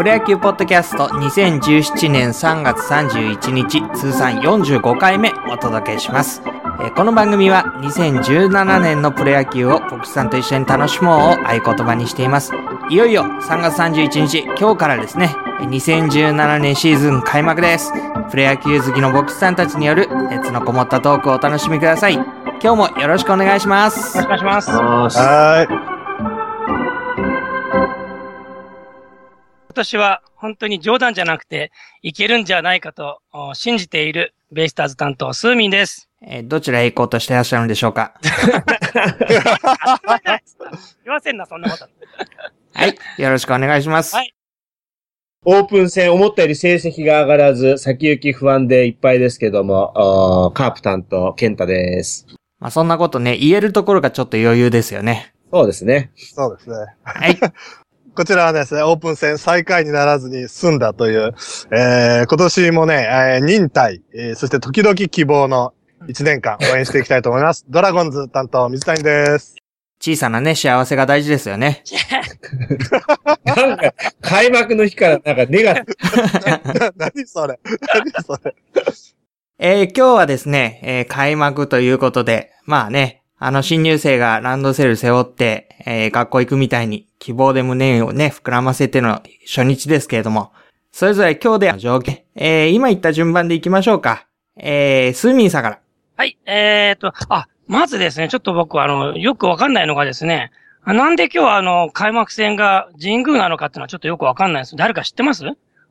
プロ野球ポッドキャスト2017年3月31日通算45回目お届けします。えーこの番組は2017年のプロ野球を僕さんと一緒に楽しもうを合言葉にしています。いよいよ3月31日、今日からですね、2017年シーズン開幕です。プロ野球好きの僕さんたちによる熱のこもったトークをお楽しみください。今日もよろしくお願いします。よろしくお願いします。は今年は本当に冗談じゃなくて、いけるんじゃないかとお信じているベイスターズ担当、スーミンです。えーどちらへ行こうとしていらっしゃるんでしょうか？言わせんな、そんなこと。はい。よろしくお願いします。はいオープン戦思ったより成績が上がらず、先行き不安でいっぱいですけども、あーカープ担当、健太です。まあそんなことね、言えるところがちょっと余裕ですよね。そうですね。そうですね。はい。こちらはですね、オープン戦最下位にならずに済んだという、えー、今年もね、えー忍耐、えーそして時々希望の1年間応援していきたいと思います。ドラゴンズ担当、水谷です。小さなね、幸せが大事ですよね。なんか、開幕の日からなんかネガティブ。何それ何それえー今日はですね、えー開幕ということで、まあね、あの新入生がランドセル背負って、えー学校行くみたいに希望で胸をね、膨らませての初日ですけれども、それぞれ今日での条件、えー今言った順番で行きましょうか。えー、スーミンさんから。はい、えーと、あ、まずですね、ちょっと僕、あの、よくわかんないのがですね、なんで今日はあの、開幕戦が神宮なのかっていうのはちょっとよくわかんないです。誰か知ってます？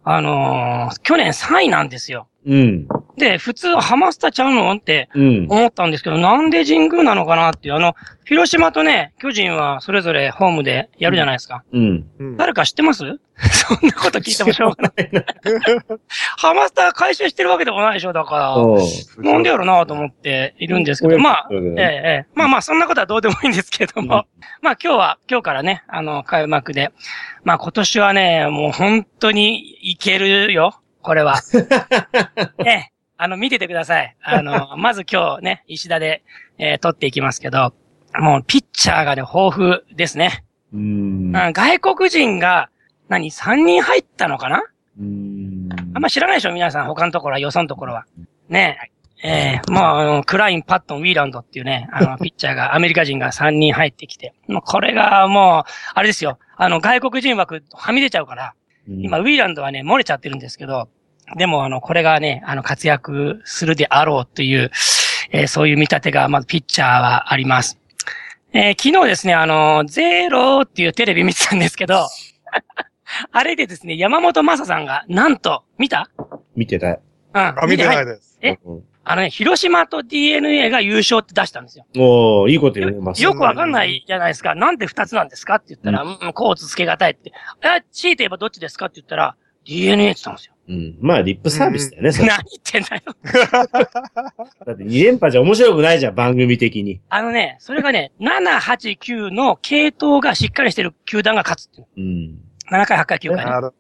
あのー去年3位なんですよ。うん。で、普通ハマスタちゃうのってうん。思ったんですけど、なんで神宮なのかなっていう、あの、広島とね、巨人はそれぞれホームでやるじゃないですか。うん。うん誰か知ってます？そんなこと聞いてもしょうがない。ハマスタ回収してるわけでもないでしょ、だから。なんでやろうなと思っているんですけど、まあ、ええ、ええ、まあまあ、そんなことはどうでもいいんですけども、まあ今日は、今日からね、あの、開幕で、まあ今年はね、もう本当にいけるよ、これは。ええ、あの、見ててください。あの、まず今日ね、石田で、えー撮っていきますけど、もうピッチャーがね、豊富ですね。うん。うん外国人が、何、3人入ったのかな？うん。あんま知らないでしょ？皆さん、他のところは、よそのところは。ねえ。ええまあ、あの、クライン、パットン、ウィーランドっていうね、あの、ピッチャーが、アメリカ人が3人入ってきて、もうこれがもう、あれですよ、あの、外国人枠はみ出ちゃうから、今、ウィーランドはね、漏れちゃってるんですけど、でも、あの、これがね、あの、活躍するであろうという、えーそういう見立てが、まずピッチャーはあります。えー昨日ですね、あの、ゼロっていうテレビ見てたんですけど、あれでですね、山本正さんが、なんと、見た？見てた。うん。あ、見てないい。です。え？うんあのね、広島と DNA が優勝って出したんですよ。おーいいこと言います。よくわかんないじゃないですか。なんで二つなんですかって言ったら、うん、コーツつけがたいって。え、強いて言えばどっちですかって言ったら、DNA って言ったんですよ。うん。まあ、リップサービスだよね、それ何言ってんだよ。だって2連覇じゃ面白くないじゃん、番組的に。あのね、それがね、7、8、9の系統がしっかりしてる球団が勝つっていううん。7回、8回、9回ね。なる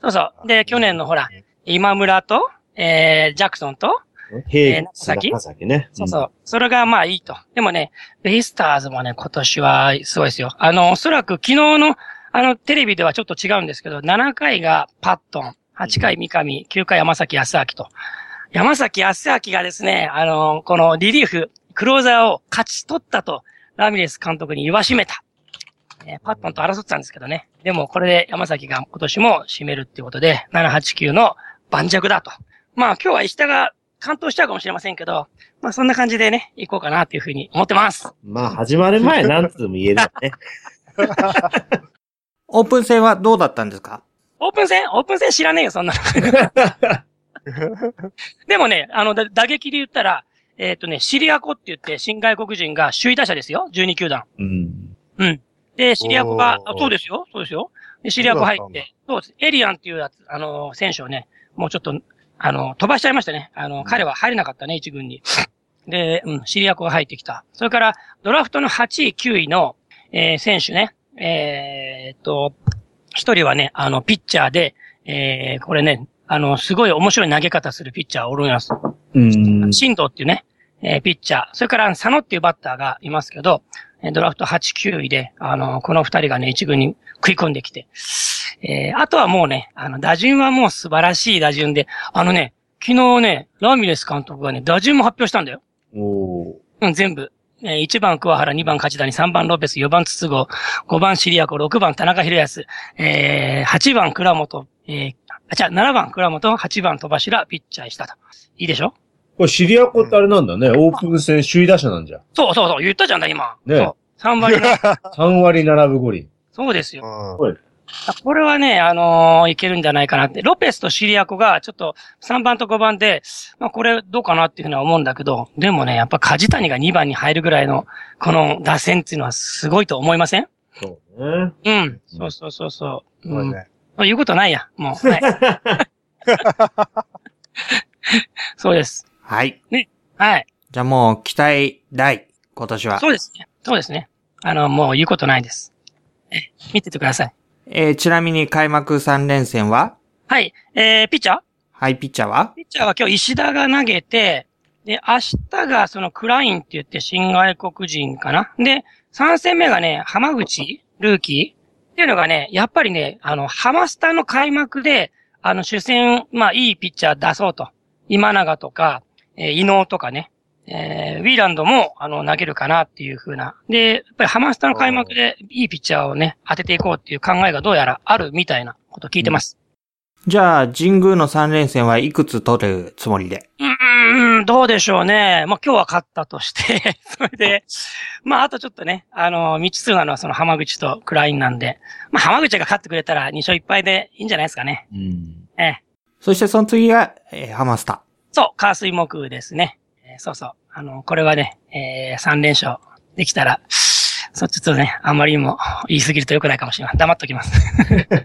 そうそう。で、去年のほら、今村と、えー、ジャクソンと、平えー中崎？中崎ね。そうそう。それがまあいいと。でもね、ベイスターズもね、今年はすごいですよ。あの、おそらく昨日の、あの、テレビではちょっと違うんですけど、7回がパットン、8回三上、9回山崎康明と。山崎康明がですね、あの、このリリーフ、クローザーを勝ち取ったと、ラミレス監督に言わしめた。えーパットンと争ってたんですけどね。でもこれで山崎が今年も締めるっていうことで、7、8、9の盤石だと。まあ今日は石田が関東しちゃうかもしれませんけど、まあそんな感じでね、行こうかなっていうふうに思ってます。まあ、始まる前、なんつうも言えるよね。オープン戦はどうだったんですか？オープン戦？オープン戦知らねえよ、そんなの。でもね、あの、だ打撃で言ったら、えっ、とね、シリアコって言って、新外国人が首位打者ですよ、12球団。うん。うん。で、シリアコが、そうですよ、そうですよ。で、シリアコ入って、そうです。エリアンっていうやつ、あの、選手をね、もうちょっと、あの、飛ばしちゃいましたね。あの、彼は入れなかったね、一軍に。で、うん、シリアコが入ってきた。それから、ドラフトの8位、9位の、えー選手ね。えーっと、一人はね、あの、ピッチャーで、えー、これね、あの、すごい面白い投げ方するピッチャーおるんです。うん。新藤っていうね、えーピッチャー。それから、佐野っていうバッターがいますけど、えードラフト8、9位で、あの、この二人がね、一軍に食い込んできて、えーあとはもうね、あの、打順はもう素晴らしい打順で、あのね、昨日ね、ラミレス監督がね、打順も発表したんだよ。おーうん、全部。えー1番桑原、2番梶谷、3番ロペス、4番筒子、5番シリアコ、6番田中宏康、えー、8番倉本、えー、あ、じゃあ7番倉本、8番戸柱、ピッチャーしたと。いいでしょ？これシリアコってあれなんだね。オープン戦首位打者なんじゃ。そうそうそう、言ったじゃんだ、今。ねそう。3割の、3割並ぶ5厘。そうですよ。うんこれはね、あのーいけるんじゃないかなって。ロペスとシリアコが、ちょっと3番と5番で、まあこれどうかなっていうふうには思うんだけど、でもね、やっぱ梶谷が2番に入るぐらいの、この打線っていうのはすごいと思いません？そうね。うん。そうそうそうそう。うん。ね。まあ言うことないや。もう。はい。そうです。はい。はい。じゃあもう期待大、今年は。そうですね。そうですね。あの、もう言うことないです。え、見ててください。えーちなみに開幕3連戦は？はい。えー、ピッチャー？はい、ピッチャーは？ピッチャーは今日石田が投げて、で、明日がそのクラインって言って新外国人かな？で、3戦目がね、浜口ルーキー？っていうのがね、やっぱりね、あの、ハマスタの開幕で、あの、主戦、まあ、いいピッチャー出そうと。今永とか、えー伊能とかね、えーウィーランドも、あの、投げるかなっていう風な。で、やっぱりハマスタの開幕でいいピッチャーをね、当てていこうっていう考えがどうやらあるみたいなことを聞いてます。じゃあ、神宮の3連戦はいくつ取るつもりで？うーん、どうでしょうね。まあ、今日は勝ったとして、それで、まあ、あとちょっとね、あの、未知数なのはその浜口とクラインなんで、まあ、浜口が勝ってくれたら2勝1敗でいいんじゃないですかね。うん。ええ。そしてその次が、えーハマスタ。そう、火水木ですね。えーそうそう。あの、これはね、えー、3連勝できたら、そう、ちょっとね、あんまりにも言い過ぎると良くないかもしれない。黙っときます。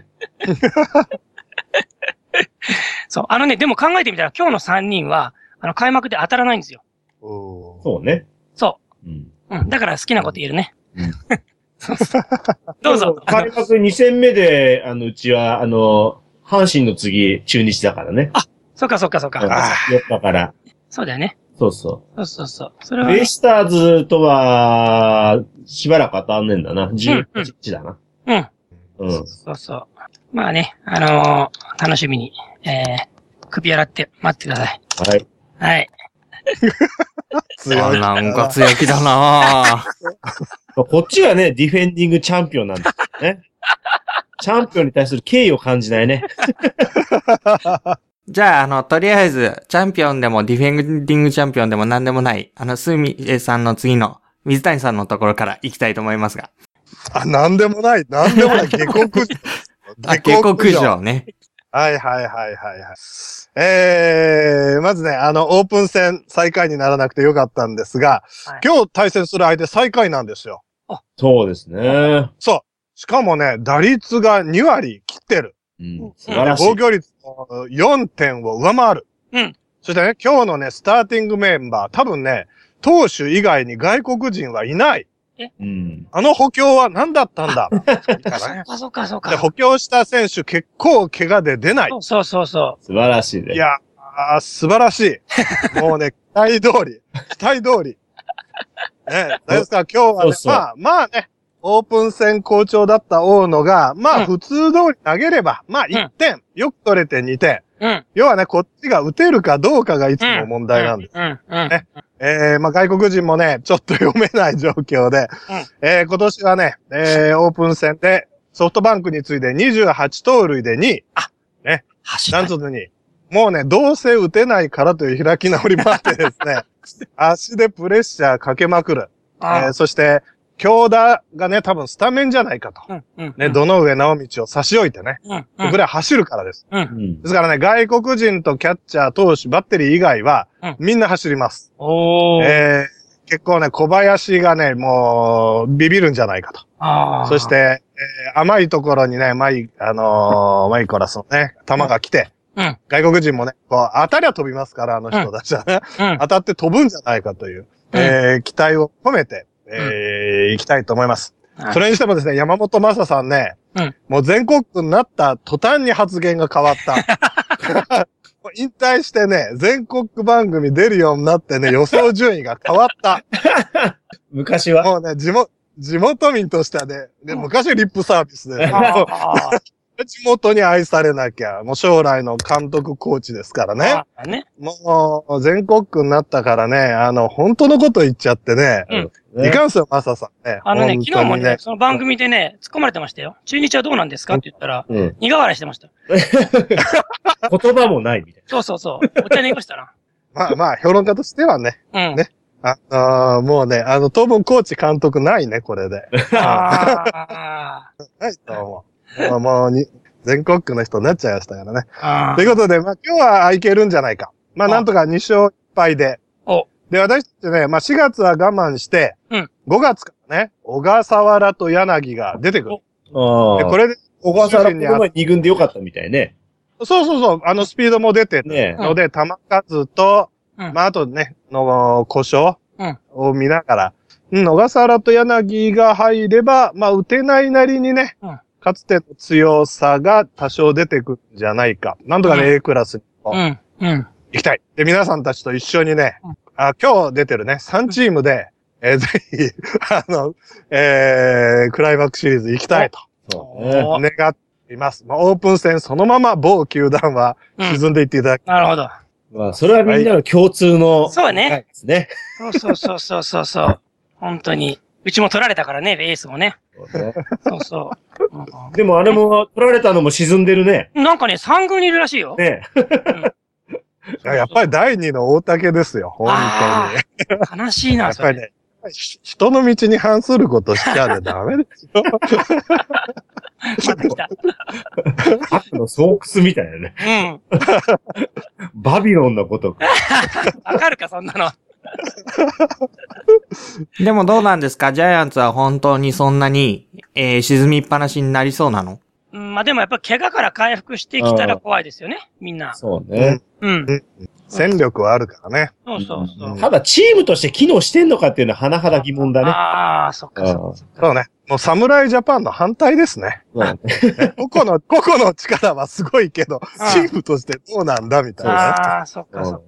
そう、あのね、でも考えてみたら今日の3人は、あの、開幕で当たらないんですよ。そうね。そうん。う。うん。だから好きなこと言えるね。うん そうそう。どうぞ。開幕2戦目で、あの、うちは、あの、阪神の次、中日だからね。そっかそっかそっか。4日から。そうだよね。そうそそうそうそう。それう。は、ベイスターズとは、しばらく当たんねえんだな。18日だな。うん。うん。そうそう。まあね、あのー楽しみに、えー、首洗って待ってください。はい。はい。強い。なんか強気だなぁ こっちがね、ディフェンディングチャンピオンなんだよね。チャンピオンに対する敬意を感じないね。じゃあ、あの、とりあえず、チャンピオンでもディフェンディングチャンピオンでも何でもない、あの、スミエさんの次の水谷さんのところから行きたいと思いますが。あ、なんでもない。なんでもない。下克上。あ、下克上ね。はいはいはいはいはい。えー、まずね、あの、オープン戦最下位にならなくてよかったんですが、はい今日対戦する相手最下位なんですよ。そうですね。そう。しかもね、打率が2割切ってる。うん。素晴らしい防。御率も4点を上回る。うん。そしてね、今日のね、スターティングメンバー、多分ね、投手以外に外国人はいない。うん。あの補強は何だったんだ？あ、そうかそうか。で補強した選手結構怪我で出ない。そうそうそ素晴らしいね。いや、あー素晴らしい。もうね、期待通り。期待通り。ね、ですか？ら今日はね、そうそうまあ、まあね、オープン戦好調だった大野が、まうんあ普通通り投げれば、まあ1点、よく取れて2点。う。うん。要はね、こっちが打てるかどうかがいつも問題なんです。うん。うん。ねえー、まあ外国人もね、ちょっと読めない状況で、えー、今年はね、えー、オープン戦でソフトバンクに次いで28盗塁で2位、走ったなんつうのに、もうね、どうせ打てないからという開き直りもあってですね、足でプレッシャーかけまくる。えあー、そして、京田がね、多分スタメンじゃないかと。うん。うん。ね、どの上直道を差し置いてね、うん。うん。ぐらい走るからです。うん。うん。ですからね、外国人とキャッチャー、投手、バッテリー以外はうん、みんな走ります。おー。えー、結構ね、小林がね、もう、ビビるんじゃないかと。そし、て、えー甘いところにね、マイ、あのーマイコラスのね、球が来て、うん。外国人もね、こう、当たりは飛びますから、あの人たちはね、うん。当たって飛ぶんじゃないかという、えー期待を込めて、えー行きたいと思います。それにしてもですね、山本正さんね、うん。もう全国区になった途端に発言が変わった。引退してね、全国区番組出るようになってね、予想順位が変わった。昔は、もうね、地元、地元民としてはね、で昔はリップサービスで、地元に愛されなきゃ、もう将来の監督コーチですからね。ああね。もう、全国区になったからね、あの、本当のこと言っちゃってね。うんいかんすよ、マサさんね。あのね、本当に昨日もね、その番組でね、突っ込まれてましたよ。中日はどうなんですか？って言ったら、うん。苦笑いしてました。言葉もないみたいそうそうそう。お茶に言いましたな。まあまあ、評論家としてはね。うん。ねああーもうね、あの、当分コーチ監督ないね、これで。ああ。ないと思う。もう、もうに、全国区の人になっちゃいましたからね。あということで、まあ今日はいけるんじゃないか。まああなんとか2勝1敗で。おで、私たちね、まあ4月は我慢して、うん5月からね、小笠原と柳が出てくる。な。あで、これで、小笠原この前二軍でよかったみたいね。そうそうそう、あのスピードも出てるねので、球数と、うんまああとね、の故障うんを見ながら、うん、小笠原と柳が入れば、まあ打てないなりにね、うんかつての強さが多少出てくるんじゃないか。なんとかね、うん A クラスにもうん。うん。行きたい。で、皆さんたちと一緒にね、うんあ今日出てるね、3チームで、えーぜひ、あの、えー、クライマックスシリーズ行きたいとそう願っています。まあ、オープン戦そのまま某球団はうん沈んでいっていただき、なるほど。まあ、それはみんなの共通の。そうねはいですね。そうそうそうそうそうそう。本当に。うちも取られたからね、エースもね。そうそう。う んでもあれも、取られたのも沈んでるね。なんかね、3軍にいるらしいよ。ね。いややっぱり第二の大竹ですよ、本あ当に。悲しいな、それ。やっぱりね、ひ人の道に反することしちゃねダメですよ。また来た。悪の巣窟みたいなね。うん。バビロンのことか。わかるか、そんなの。でもどうなんですか？ジャイアンツは本当にそんなに、えー沈みっぱなしになりそうなの？うん、まあでもやっぱ怪我から回復してきたら怖いですよね、みんな。そうね。うん。戦力はあるからね。そうそうそう。ただ、チームとして機能してんのかっていうのは甚だ疑問だね。ああ、そっかそっかそっか。そうね。もう侍ジャパンの反対ですね。うん 個々の、個々の力はすごいけど、うんチームとしてどうなんだみたいな。ああ、そっかそっか。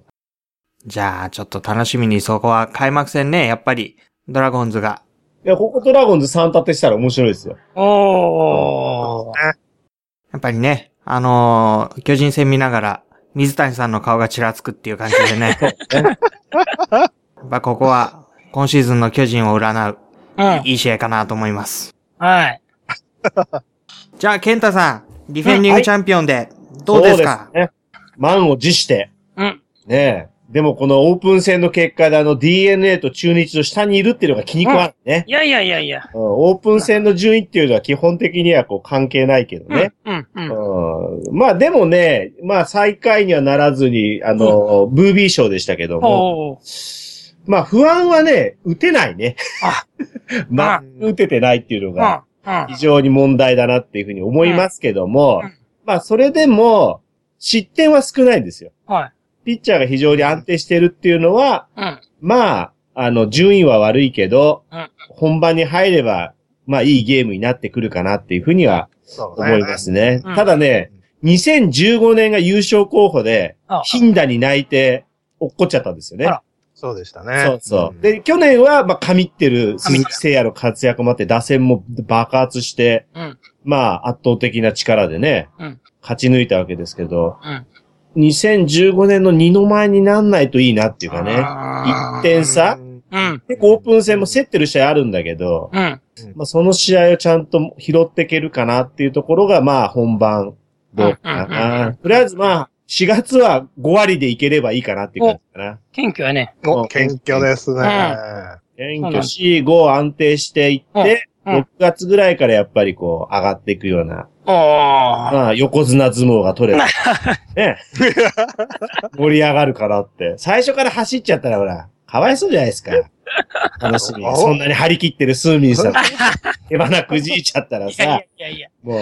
じゃあ、ちょっと楽しみにそこは開幕戦ね、やっぱり、ドラゴンズが。いや、ここドラゴンズ3立てしたら面白いですよ。おー。やっぱりね、あのー巨人戦見ながら、水谷さんの顔がちらつくっていう感じでね。やっぱここは、今シーズンの巨人を占う、うん。いい試合かなと思います。はい。じゃあ、ケンタさん、ディフェンディングチャンピオンで、どうですか、そうですね。満を持して。うん。ねえ。でもこのオープン戦の結果であの DNA と中日の下にいるっていうのが気に食わないね。いやいやいやいや。うんオープン戦の順位っていうのは基本的にはこう関係ないけどね。うん、うん。うんまあでもね、まあ最下位にはならずに、あの、ブービー賞でしたけども。まあ不安はね、打てないね。あ まあ、打ててないっていうのうん、がうん。非常に問題だなっていうふうに思いますけども、うんまあそれでも、失点は少ないんですよ。はい。ピッチャーが非常に安定してるっていうのは、うん。まあ、あの、順位は悪いけど、うん本番に入れば、まあいいゲームになってくるかなっていうふうには思いますね。うんただね、2015年が優勝候補で、あ頻打に泣いて落っこっちゃったんですよね。そうでしたね。そうそう。んで、去年は、まあ、神ってる鈴木誠也の活躍もあって、打線も爆発して、うん。まあ、圧倒的な力でね、うん勝ち抜いたわけですけど、うん。2015年の2の前になんないといいなっていうかね。あー1点差うんうん。結構オープン戦も競ってる試合あるんだけど、うん。まあ、その試合をちゃんと拾っていけるかなっていうところが、まあ、本番、どうかうんうんうんうな。とりあえず、まあ、4月は5割でいければいいかなっていう感じかな。謙虚やね。お、謙虚ですね。謙虚し、5安定していって、6月ぐらいからやっぱりこう、上がっていくような、おー。まあ、横綱相撲が取れば、ね、盛り上がるかなって。最初から走っちゃったら、ほら、かわいそうじゃないですか。楽しみ。おそんなに張り切ってるスーミンさん、手花くじいちゃったらいやいやさ、いやいや。もう、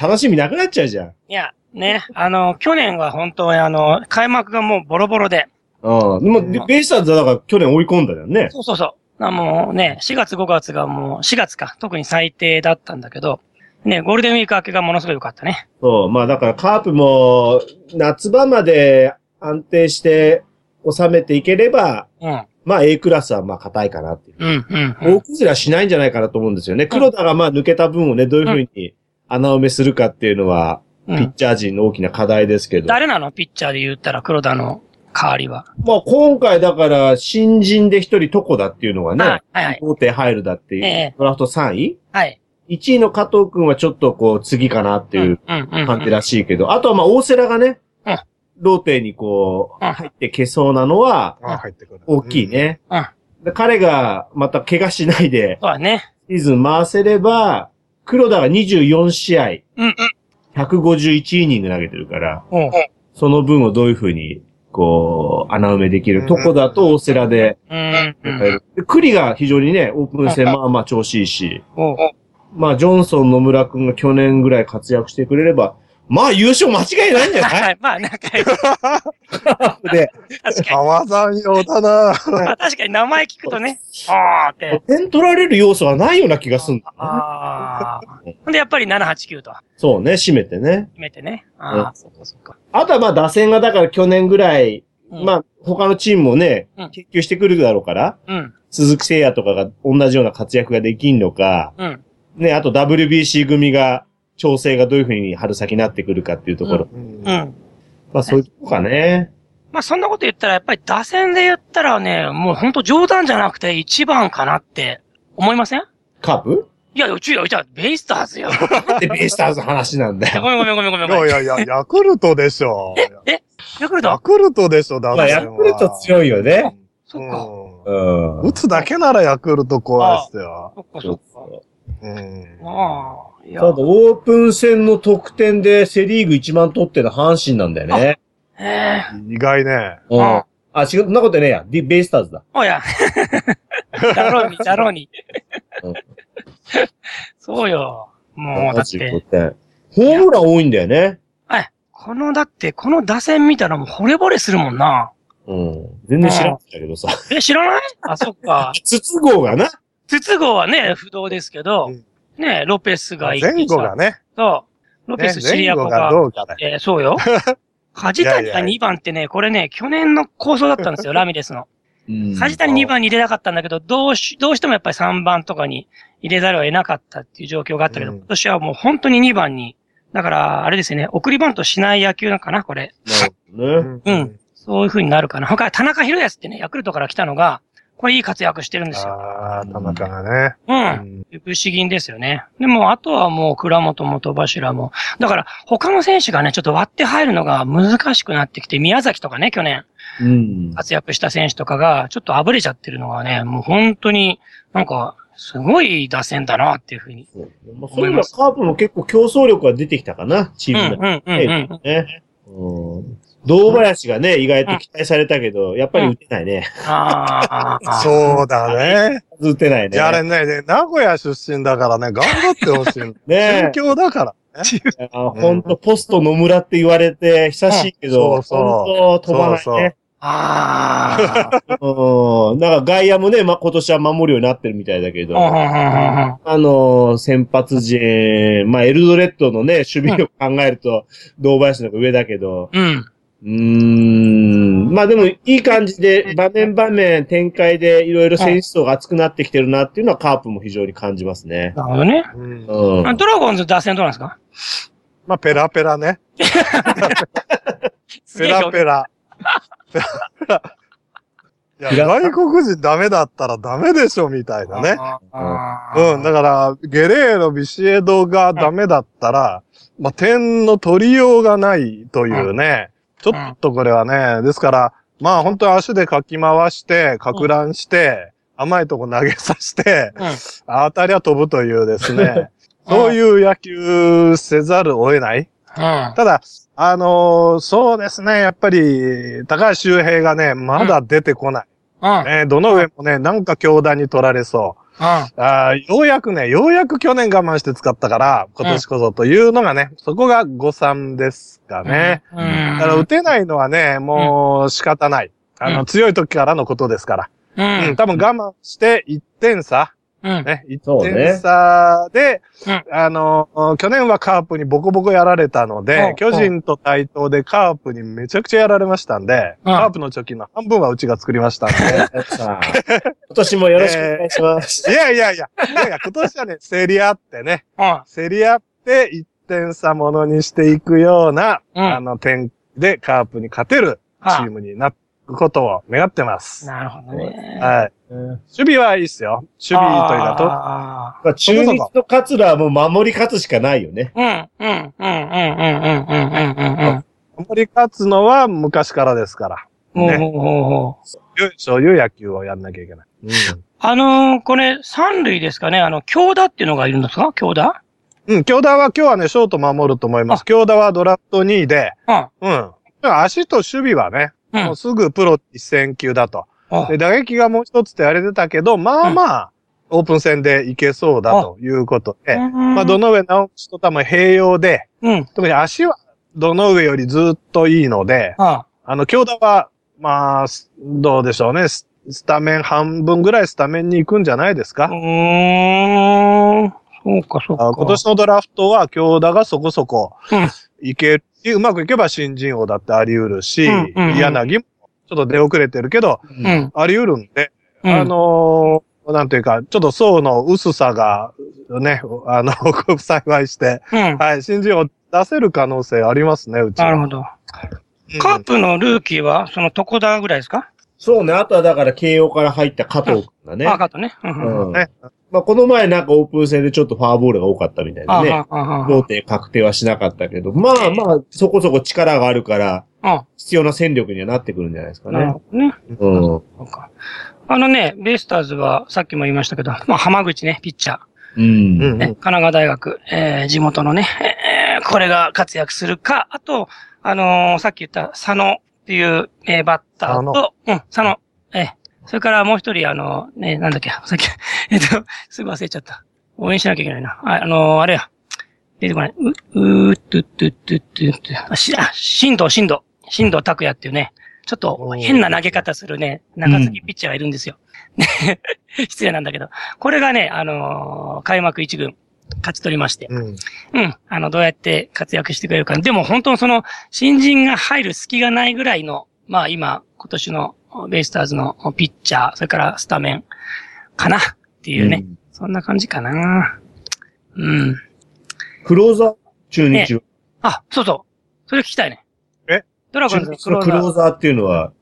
楽しみなくなっちゃうじゃん。いや、ね、あの、去年は本当にあの、開幕がもうボロボロで。うん。でも、でベイスターズはだから去年追い込んだよね。そうそうそう。あもうね、4月5月がもう、4月か、特に最低だったんだけど、ね、ゴールデンウィーク明けがものすごい良かったね。そう。まあだからカープも、夏場まで安定して収めていければ、うん。まあ A クラスはまあ硬いかなっていう。うん、うん。大崩れはしないんじゃないかなと思うんですよね。黒田がまあ抜けた分をね、どういうふうに穴埋めするかっていうのは、うん。ピッチャー陣の大きな課題ですけど。誰なの？ピッチャーで言ったら黒田の代わりは。まあ今回だから新人で一人トコだっていうのがはいね、はいはい。大手入るだっていう、ええドラフト3位？はい。1位の加藤くんはちょっとこう次かなっていううん、うん、うん。感じらしいけど、あとはまあ大瀬良がねうん、ローテにこううん入ってけそうなのはあ入ってくる。大きいね。うんで彼がまた怪我しないでそうだね。シーズン回せれば、黒田が24試合、うん、うん。151イニング投げてるから、おうその分をどういうふうに、こう、穴埋めできるとこだと大瀬良で、栗が非常にね、オープン戦まあまあ調子いいし、まあジョンソン野村くんが去年ぐらい活躍してくれれば、まあ優勝間違いないんじゃな はい。まあ、なんか、い で、確かに。川山用だなまあ確かに名前聞くとね、あーって。点取られる要素はないような気がするんだよね。ああ。で、やっぱり7、8、9とそうね、締めてね。決めてね。ああ、そっかそっか。あとはまあ打線がだから去年ぐらい、うんまあ他のチームもねうん、研究してくるだろうから、うん、鈴木誠也とかが同じような活躍ができんのか、うん。ね、あと WBC 組が、調整がどういうふうに春先なってくるかっていうところ。うんうん。まあそういうとこかね。まあそんなこと言ったら、やっぱり打線で言ったらね、もうほんと冗談じゃなくて1番かなって思いません？カープいや、うちよ、じゃあ、ベイスターズよ。なんでベイスターズの話なんだごよ。めんごめんごめんごめんいごめん。やいやいや、ヤクルトでしょ。ヤクルトヤクルトでしょ、だまあヤクルト強いよね。そっか。うん。打つだけならヤクルト怖いっすよ。そっかそっか。うん。ああ。いやただ、オープン戦の得点でセリーグ一番取ってる阪神なんだよね。へえ。意外ね。うん。ああ、違う、そんなことねえや。ディベイスターズだ。おや。だろうに、だろうにうん。そうよ。もう、だっ75て、点。ホームラン多いんだよね。はい。この、だって、この打線見たらもう惚れ惚れするもんな。うん。全然知らなかったけどさ。え、知らない？あ、そっか。筒香がな。筒香はね、不動ですけどうん、ね、ロペスがいてさ前後がね。そう。ロペねス、シリアコがが、どうかね。えーそうよ。梶谷がいやいや2番ってね、これね、去年の構想だったんですよ、ラミレスの。うん梶谷2番に入れなかったんだけど、どうし、どうしてもやっぱり3番とかに入れざるを得なかったっていう状況があったけど、うん今年はもう本当に2番に、だから、あれですよね、送りバントしない野球なのかな、これ。なるほどね。うん。そういう風になるかな。他、田中宏康ってね、ヤクルトから来たのが、これいい活躍してるんですよ。ああ、田中がね。う。うんん。不思議ですよね。でも、あとはもう、倉本元柱も。だから、他の選手がね、ちょっと割って入るのが難しくなってきて、宮崎とかね、去年うん。活躍した選手とかが、ちょっとあぶれちゃってるのがね、もう本当になんか、すごい打線だなっていうふうに。そうまあそういうのはカープも結構競争力が出てきたかな、チうん、ームのうん、うん、うん。ね。うん。堂林がね、意外と期待されたけど、やっぱり打てないね。ああ。そうだね。打てないね。あれね、ね名古屋出身だからね、頑張ってほしい。ね中京だからほんと、ポスト野村って言われて久しいけど、うんそうそうほんと飛ばないそうね。ああ。うん。だから外野もね、まあ、今年は守るようになってるみたいだけど、あの、先発陣、まあ、エルドレッドのね、守備を考えると、堂林の方が上だけど、うん。うーん。まあでも、いい感じで、場面場面展開でいろいろ選手層が熱くなってきてるなっていうのはカープも非常に感じますね。なるほどね。うんうん。あドラゴンズ打線どうなんですか？まあ、ペラペラね。ペラペラ。ペラペラ。いや、外国人ダメだったらダメでしょ、みたいなね。うん、だから、ゲレーロ、ビシエドがダメだったら、まあ、点の取りようがないというね、ちょっとこれはね、ですから、まあ本当に足でかき回して、かく乱して、甘いとこ投げさせて、うん当たりは飛ぶというですね、そういう野球せざるを得ない。うん。ただ、あのーそうですね、やっぱり、高橋周平がね、まだ出てこない。うん。ね、どの上もね、なんか強打に取られそう。うん。あーようやくね、ようやく去年我慢して使ったから、今年こそというのがね、そこが誤算ですかね。うん。だから打てないのはね、もう仕方ない。あの、うん強い時からのことですから。ううん、ん。多分我慢して1点差。うん。ね、1そうね。点差で、うん。あの、去年はカープにボコボコやられたのうでん、巨人と対等でカープにめちゃくちゃやられましたんで、うん。カープの貯金の半分はうちが作りましたんで、今年もよろしくお願いします。いやいやいや、いやいや、今年はね、競り合ってね、うん。競り合って1点差ものにしていくような、うん。あの、点でカープに勝てるチはームになってことを願ってます。なるほどね。はい。守備はいいっすよ。守備というかと、あまあ、中日と桂はもう守り勝つしかないよね。ーうん、うん、うん、うん、うん、うん、うん、うん、守り勝つのは昔からですから。うん。ねほうほうほうほうそういう野球をやんなきゃいけない。あのー、これ、三塁ですかね？あの、京田っていうのがいるんですか？京田？うん。うん、京田は今日はね、ショート守ると思います。京田はドラフト2位で、うん。うん。足と守備はね、うんもうすぐプロ一戦級だと。あで、打撃がもう一つってあれてたけど、まあまあ、オープン戦でいけそうだということで、まあ、どの、の上直しと多分併用で、うん。特に足はどの上よりずっといいので、ああの、京田は、まあ、すどうでしょうね。ススタメン半分ぐらいスタメンに行くんじゃないですか？う。ーん。そうか、そうか。あ今年のドラフトは京田がそこそこうんいけるし、うまくいけば新人王だってあり得るし、うんうんうん柳もちょっと出遅れてるけど、う。ん。あり得るんで、うんあのーなんていうか、ちょっと層の薄さが、ね、あの、幸いして、うん。はい、新人王出せる可能性ありますね、うちは。なるほど。うんカープのルーキーは、その床田ぐらいですか？そうね。あとはだから慶応から入った加藤君がね。あ、カートね。うん。うんねまあ、この前なんかオープン戦でちょっとフォアボールが多かったみたいあでね。あ、あローテ確定はしなかったけど、まあまあ、そこそこ力があるから、あ、必要な戦力にはなってくるんじゃないですかなるね。ほどね。うん。そうか。あのね、ベイスターズは、さっきも言いましたけど、まあ、浜口ね、ピッチャー。うん。うんね、神奈川大学、えー地元のね、えーこれが活躍するか、あと、あのーさっき言った佐野っていう、えーバッターと、うん、佐野、えーそれからもう一人、あのね、なんだっけ、さっき、えっと、すぐ忘れちゃった。応援しなきゃいけないな。あ、あのーあれや。出てこない。う、うーっとっとっとっとっと。あ、し、あ、新藤、新藤。新藤拓也っていうね、ちょっと変な投げ方するね、中継ぎピッチャーがいるんですよ。ね 失礼なんだけど。これがね、あのー開幕一軍、勝ち取りまして。うん。うん。あの、どうやって活躍してくれるか。でも本当その、新人が入る隙がないぐらいの、まあ今、今年のベイスターズのピッチャー、それからスタメン、かなっていうね。そんな感じかな。うん。クローザー中日。あ、そうそう。それ聞きたいね。え？ドラゴンズの中日のクローザーっていうのは、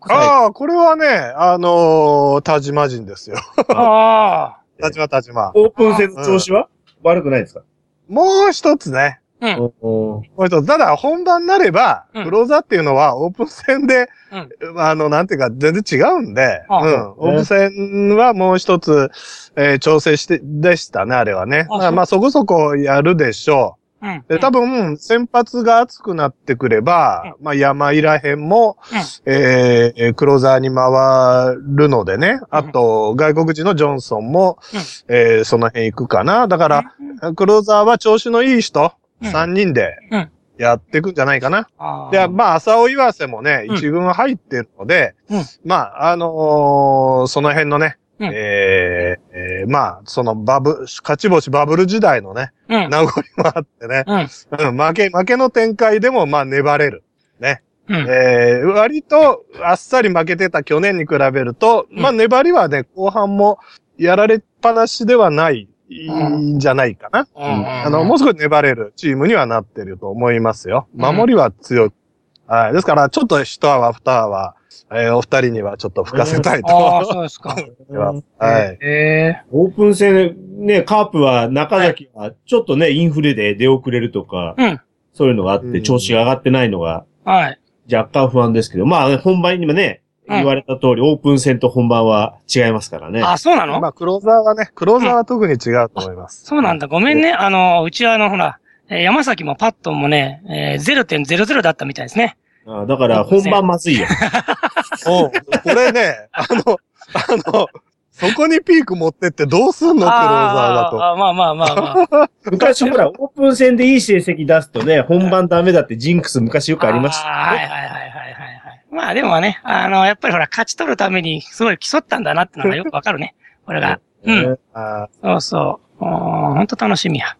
ああ、これはね、あのー、田島人ですよ。ああ。田島田島。オープン戦の調子は？悪くないですか？もう一つね。うん。うんもう一つ。ただ、本番になれば、うんクローザーっていうのは、オープン戦で、あの、なんていうか、全然違うんで、あうん。オープン戦はもう一つ、えー調整して、でしたね、あれはね。あまあ、まあ、そこそこやるでしょうん。う。で、多分、先発が熱くなってくれば、まあ、山井らへんも、うん。えーえークローザーに回るのでね。あと、外国人のジョンソンも、うん。えーその辺行くかな。だから、クローザーは調子のいい人、うん。3人でうん。やっていくんじゃないかな。で、まあ、浅尾岩瀬もね、うん。一軍入ってるので、うん。まあ、あのーその辺のね、うん。えーえーまあ、そのバブ、勝ち星バブル時代のね、うん。名残もあってね、うん。うん、負け、負けの展開でも、まあ、粘れる。うん。えー割と、あっさり負けてた去年に比べると、うんまあ、粘りはね、後半もやられっぱなしではない、いいんじゃないかな。あの、もう少し粘れるチームにはなってると思いますよ。うん守りは強い。はい。ですから、ちょっと一泡二泡、えーお二人にはちょっと吹かせたいとああ、思そうですか。はい。ええオープン戦ね、カープは中崎はちょっとね、インフレで出遅れるとか、うん。そういうのがあっうんて調子が上がってないのがはい。若干不安ですけど、まあ本番にもね、うん言われた通り、オープン戦と本番は違いますからね。あ、そうなの？まあ、クローザーはね、クローザーは特に違うと思います。そうなんだ。ごめんね。あの、うちはあの、ほら、えー山崎もパットンもね、えー、0.00だったみたいですね。あだから本番まずいよ。おうこれね、あの、あの、そこにピーク持ってってどうすんのクローザーだと。ああ、まあまあまあまあ。昔ほら、オープン戦でいい成績出すとね、本番ダメだってジンクス昔よくありました。はいはいはいはいはいはい。まあでもね、あの、やっぱりほら、勝ち取るためにすごい競ったんだなってのがよくわかるね。これが。うん。あそうそう。ほんと楽しみや。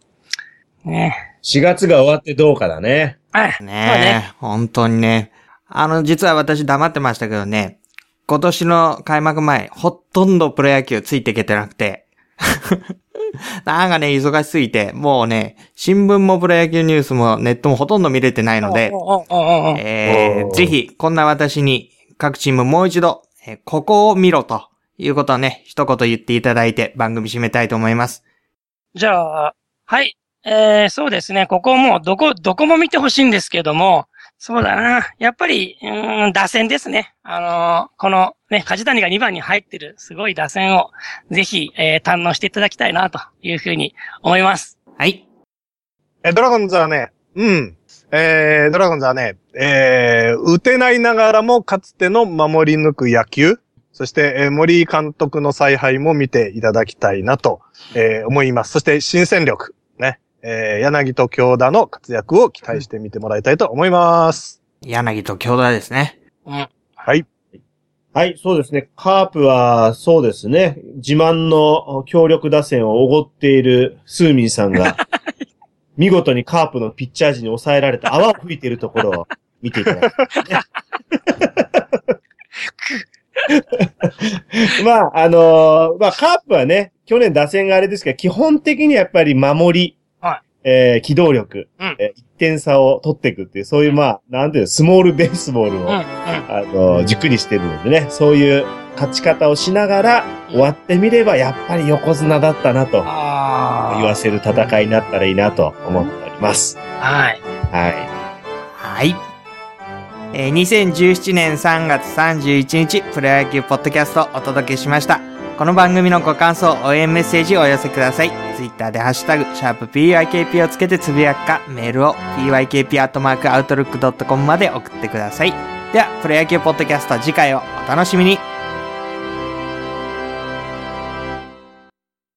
ね4月が終わってどうかだね。はい。ねえ、本当にね。あの、実は私黙ってましたけどね、今年の開幕前、ほとんどプロ野球ついていけてなくて。なんかね、忙しすぎて、もうね、新聞もプロ野球ニュースもネットもほとんど見れてないので、ぜひ、こんな私に、各チームもう一度、えーここを見ろということをね、一言言っていただいて番組締めたいと思います。じゃあ、はい。えー、そうですね。ここもうどこ、どこも見てほしいんですけども、そうだな。やっぱり、うーん、打線ですね。あのーこのね、梶谷が2番に入ってるすごい打線を、ぜひ、えー、堪能していただきたいな、というふうに思います。はい。え、ドラゴンズはね、うん。えー、ドラゴンズはね、えー、打てないながらもかつての守り抜く野球、そして、えー森井監督の采配も見ていただきたいなと、えー思います。そして、新戦力、ね、えー、柳と京田の活躍を期待してみてもらいたいと思います。柳と兄弟ですね。うん。はい。はい、そうですね。カープは、そうですね。自慢の強力打線をおごっているスーミンさんが、見事にカープのピッチャー陣に抑えられた泡を吹いているところを見ていただきたいね。まあ、あのーまあ、カープはね、去年打線があれですけど、基本的にやっぱり守り、はいえー機動力、うんえー1点差を取っていくっていう、そういう、まあ、なんていうの、スモールベースボールを、うん。うん。あの、軸にしてるのでね、そういう勝ち方をしながら、終わってみれば、やっぱり横綱だったなと、あ言わせる戦いになったらいいなと思っております。あ。はい。ははい。えー2017年3月31日、プロ野球ポッドキャストをお届けしました。この番組のご感想、応援メッセージをお寄せください。ツイッターでハッシュタグ、シャープ PYKP をつけてつぶやくか、メールを PYKP.outlook.com まで送ってください。では、プロ野球ポッドキャスト次回をお楽しみに。